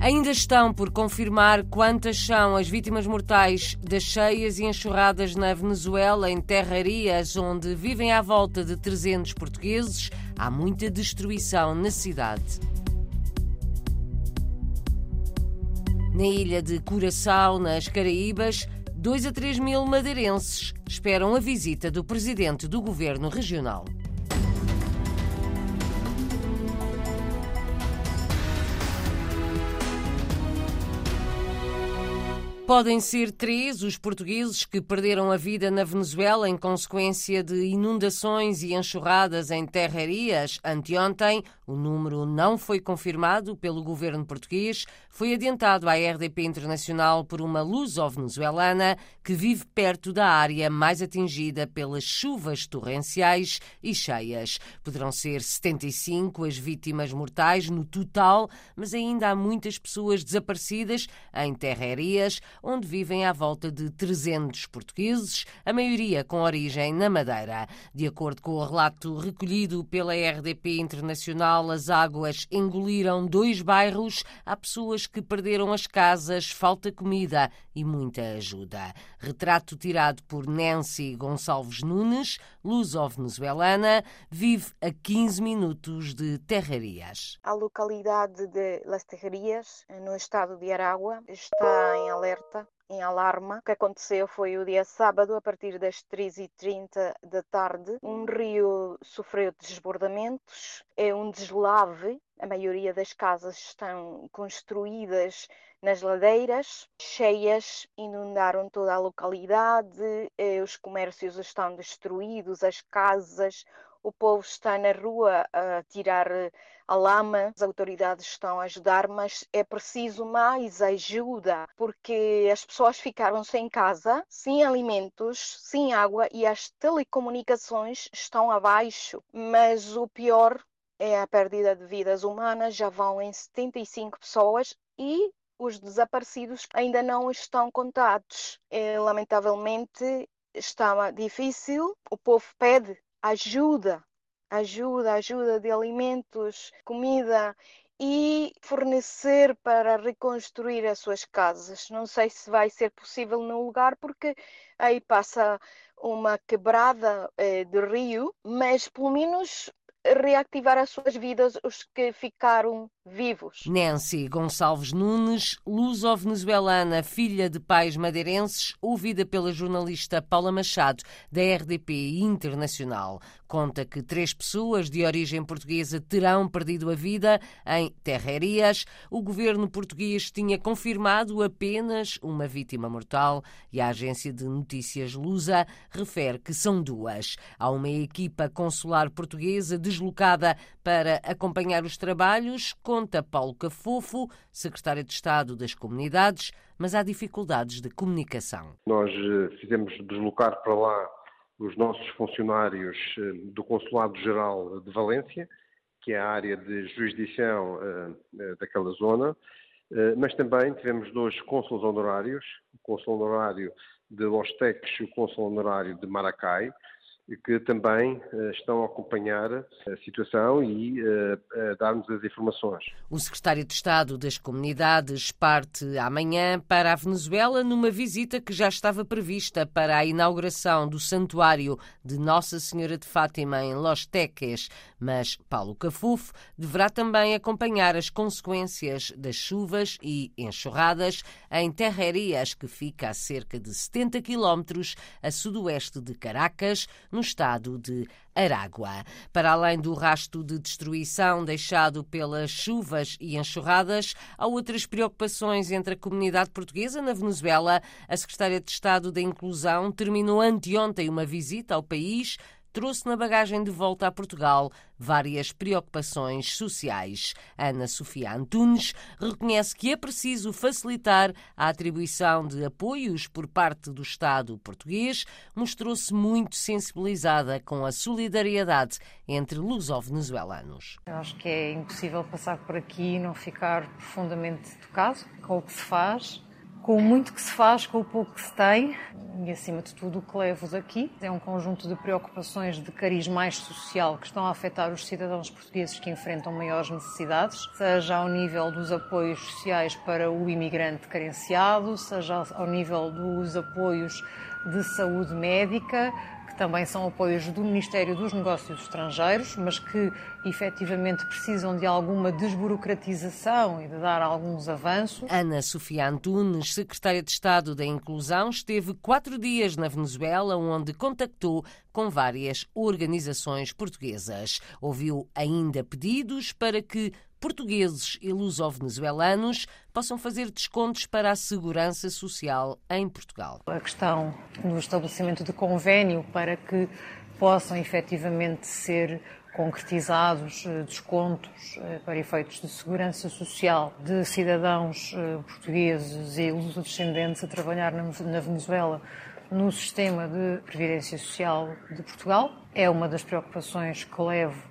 Ainda estão por confirmar quantas são as vítimas mortais das cheias e enxurradas na Venezuela, em terrarias onde vivem à volta de 300 portugueses. Há muita destruição na cidade. Na ilha de Curaçao, nas Caraíbas, 2 a 3 mil madeirenses esperam a visita do presidente do governo regional. Podem ser três os portugueses que perderam a vida na Venezuela em consequência de inundações e enxurradas em terrarias. Anteontem, o número não foi confirmado pelo governo português, foi adiantado à RDP Internacional por uma luso-venezuelana que vive perto da área mais atingida pelas chuvas torrenciais e cheias. Poderão ser 75 as vítimas mortais no total, mas ainda há muitas pessoas desaparecidas em terrarias onde vivem à volta de 300 portugueses, a maioria com origem na Madeira. De acordo com o relato recolhido pela RDP Internacional, as águas engoliram dois bairros. Há pessoas que perderam as casas, falta comida e muita ajuda. Retrato tirado por Nancy Gonçalves Nunes, luso-venezuelana, vive a 15 minutos de Terrarias. A localidade de Las Terrarias, no estado de Aragua, está em alerta em alarma. O que aconteceu foi o dia sábado, a partir das 3h30 da tarde. Um rio sofreu desbordamentos, é um deslave. A maioria das casas estão construídas nas ladeiras, cheias, inundaram toda a localidade, eh, os comércios estão destruídos, as casas, o povo está na rua a tirar eh, a lama, as autoridades estão a ajudar, mas é preciso mais ajuda, porque as pessoas ficaram sem casa, sem alimentos, sem água e as telecomunicações estão abaixo. Mas o pior é a perda de vidas humanas, já vão em 75 pessoas e os desaparecidos ainda não estão contados. É, lamentavelmente está difícil, o povo pede ajuda, ajuda, ajuda de alimentos, comida e fornecer para reconstruir as suas casas. Não sei se vai ser possível no lugar porque aí passa uma quebrada eh, de rio, mas pelo menos reativar as suas vidas os que ficaram vivos. Nancy Gonçalves Nunes, luso-venezuelana, filha de pais madeirenses, ouvida pela jornalista Paula Machado, da RDP Internacional. Conta que três pessoas de origem portuguesa terão perdido a vida em terrarias. O governo português tinha confirmado apenas uma vítima mortal e a agência de notícias Lusa refere que são duas. Há uma equipa consular portuguesa deslocada para acompanhar os trabalhos, conta Paulo Cafofo, secretário de Estado das Comunidades, mas há dificuldades de comunicação. Nós eh, fizemos deslocar para lá os nossos funcionários eh, do Consulado-Geral de Valência, que é a área de jurisdição eh, daquela zona, mas também tivemos dois cônsules honorários, o cônsul honorário de Los Teques e o cônsul honorário de Maracai, que também uh, estão a acompanhar a situação e uh, a dar-nos as informações. O secretário de Estado das Comunidades parte amanhã para a Venezuela numa visita que já estava prevista para a inauguração do Santuário de Nossa Senhora de Fátima em Los Teques, mas Paulo Cafufo deverá também acompanhar as consequências das chuvas e enxurradas em Terrerias, que fica a cerca de 70 quilómetros a sudoeste de Caracas, no estado de Aragua. Para além do rasto de destruição deixado pelas chuvas e enxurradas, há outras preocupações entre a comunidade portuguesa na Venezuela. A secretária de Estado da Inclusão terminou anteontem uma visita ao país trouxe na bagagem de volta a Portugal várias preocupações sociais. Ana Sofia Antunes reconhece que é preciso facilitar a atribuição de apoios por parte do Estado português, mostrou-se muito sensibilizada com a solidariedade entre luso-venezuelanos. Acho que é impossível passar por aqui e não ficar profundamente tocado com o que se faz com muito que se faz, com o pouco que se tem e, acima de tudo, o que levo daqui é um conjunto de preocupações de cariz mais social que estão a afetar os cidadãos portugueses que enfrentam maiores necessidades, seja ao nível dos apoios sociais para o imigrante carenciado, seja ao nível dos apoios de saúde médica, também são apoios do Ministério dos Negócios Estrangeiros, mas que efetivamente precisam de alguma desburocratização e de dar alguns avanços. Ana Sofia Antunes, secretária de Estado da Inclusão, esteve quatro dias na Venezuela, onde contactou com várias organizações portuguesas. Ouviu ainda pedidos para que portugueses e luso-venezuelanos possam fazer descontos para a segurança social em Portugal. A questão do estabelecimento de convênio para que possam efetivamente ser concretizados eh, descontos eh, para efeitos de segurança social de cidadãos eh, portugueses e luso-descendentes a trabalhar na Venezuela no sistema de previdência social de Portugal. É uma das preocupações que levo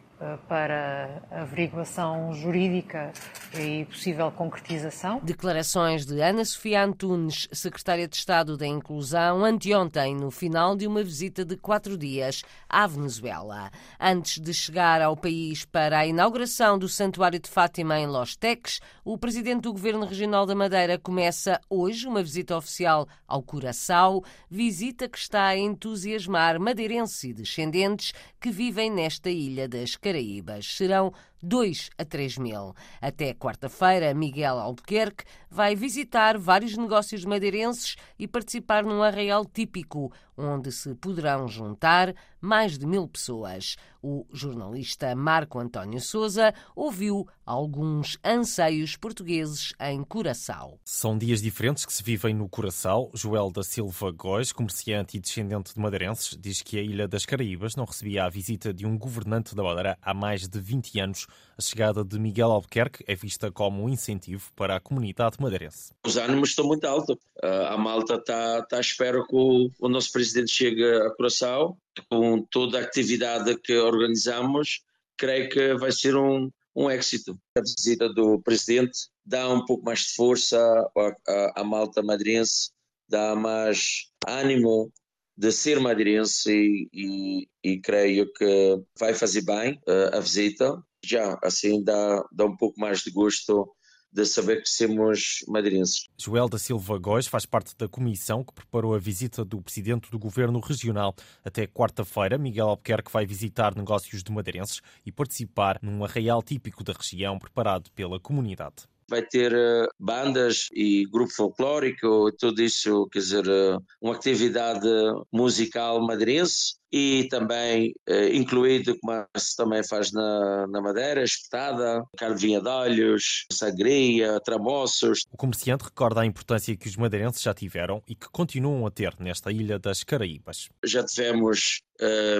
para averiguação jurídica e possível concretização. Declarações de Ana Sofia Antunes, secretária de Estado da Inclusão, anteontem, no final de uma visita de quatro dias à Venezuela. Antes de chegar ao país para a inauguração do Santuário de Fátima em Los Teques, o presidente do Governo Regional da Madeira começa hoje uma visita oficial ao Curaçao, visita que está a entusiasmar madeirenses e descendentes que vivem nesta ilha das Caraíbas. Serão 2 a 3 mil. Até quarta-feira, Miguel Albuquerque vai visitar vários negócios madeirenses e participar num arraial típico, onde se poderão juntar mais de mil pessoas. O jornalista Marco António Souza ouviu alguns anseios portugueses em Curaçao. São dias diferentes que se vivem no Curaçao. Joel da Silva Góes, comerciante e descendente de madeirenses, diz que a Ilha das Caraíbas não recebia a visita de um governante da Madeira há mais de 20 anos a chegada de Miguel Albuquerque é vista como um incentivo para a comunidade madeirense. Os ânimos estão muito altos. Ah, a malta está, está à espera que o, nosso presidente chegue a Curaçao. Com toda a atividade que organizamos, creio que vai ser um, um êxito. A visita do presidente dá um pouco mais de força à, à, à malta madeirense, dá mais ânimo de ser madeirense e, e, e, creio que vai fazer bem uh, a visita já assim dá, dá um pouco mais de gosto de saber que somos madeirenses. Joel da Silva Góes faz parte da comissão que preparou a visita do presidente do governo regional. Até quarta-feira, Miguel Albuquerque vai visitar negócios de madeirenses e participar num arraial típico da região preparado pela comunidade vai ter uh, bandas e grupo folclórico, tudo isso, quer dizer, uh, uma atividade musical madeirense e também uh, incluído, como se também faz na, na Madeira, espetada, carne de olhos, sangria, tramoços. O comerciante recorda a importância que os madeirenses já tiveram e que continuam a ter nesta ilha das Caraíbas. Já tivemos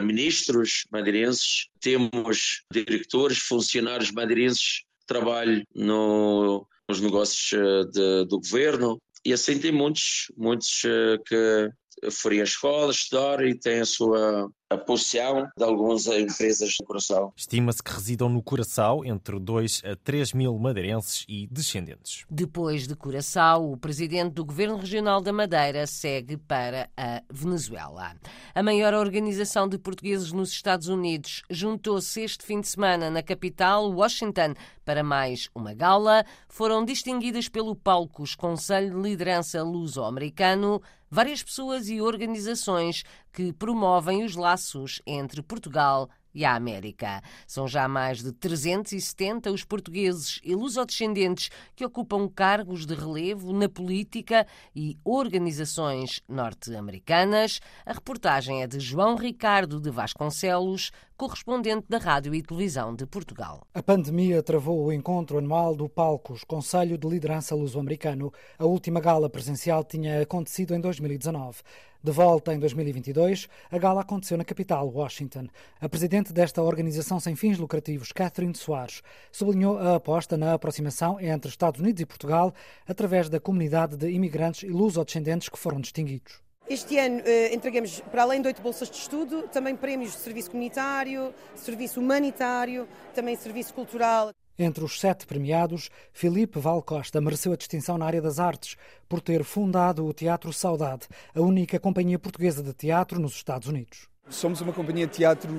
ministros madeirenses, temos diretores, funcionários madeirenses trabalho no, nos negócios eh, de, do governo e assim tem muitos, muitos eh, que foram à escola estudar e têm a sua a posição de algumas empresas do Curaçao. Estima-se que residam no Curaçao entre 2 a 3 mil madeirenses e descendentes. Depois de Curaçao, o presidente do Governo Regional da Madeira segue para a Venezuela. A maior organização de portugueses nos Estados Unidos juntou-se este fim de semana na capital, Washington, para mais uma gala. Foram distinguidas pelo palco os Conselho de Liderança Luso-Americano, várias pessoas e organizações que promovem os laços entre Portugal e a América. São já mais de 370 os portugueses e lusodescendentes que ocupam cargos de relevo na política e organizações norte-americanas. A reportagem é de João Ricardo de Vasconcelos, correspondente da Rádio e Televisão de Portugal. A pandemia travou o encontro anual do Palcos, Conselho de Liderança Luso-Americano. A última gala presencial tinha acontecido em 2019. De volta em 2022, a gala aconteceu na capital, Washington. A presidente desta organização sem fins lucrativos, Catherine Soares, sublinhou a aposta na aproximação entre Estados Unidos e Portugal através da comunidade de imigrantes e luso-descendentes que foram distinguidos. Este ano eh, entregamos, para além de oito bolsas de estudo, também prémios de serviço comunitário, serviço humanitário, também serviço cultural. Entre os sete premiados, Filipe Val Costa mereceu a distinção na área das artes por ter fundado o Teatro Saudade, a única companhia portuguesa de teatro nos Estados Unidos. Somos uma companhia de teatro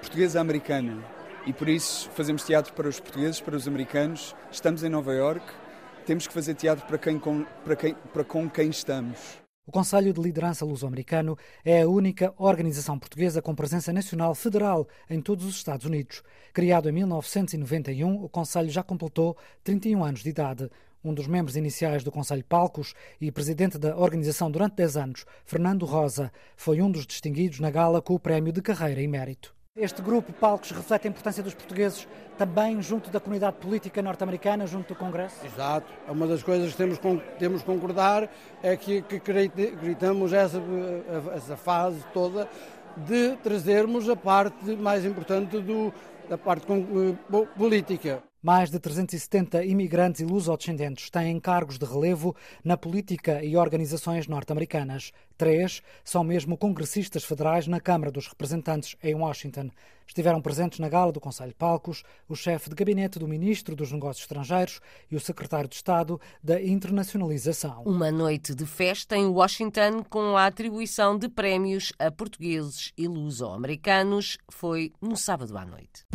portuguesa-americana e por isso fazemos teatro para os portugueses, para os americanos. Estamos em Nova York, temos que fazer teatro para, quem, para, quem, para com quem estamos. O Conselho de Liderança Luso-Americano é a única organização portuguesa com presença nacional federal em todos os Estados Unidos. Criado em 1991, o Conselho já completou 31 anos de idade. Um dos membros iniciais do Conselho Palcos e presidente da organização durante 10 anos, Fernando Rosa, foi um dos distinguidos na gala com o Prémio de Carreira e Mérito. Este grupo Palcos reflete a importância dos portugueses também junto da comunidade política norte-americana, junto do Congresso? Exato. É uma das coisas que temos, temos que concordar é que, que gritamos essa, essa fase toda de trazermos a parte mais importante do, da parte eh, política. Mais de 370 imigrantes e luso-descendentes têm cargos de relevo na política e organizações norte-americanas. Três são mesmo congressistas federais na Câmara dos Representantes em Washington. Estiveram presentes na gala do Conselho Palcos o chefe de gabinete do Ministro dos Negócios Estrangeiros e o secretário de Estado da Internacionalização. Uma noite de festa em Washington com a atribuição de prémios a portugueses e luso-americanos foi no sábado à noite.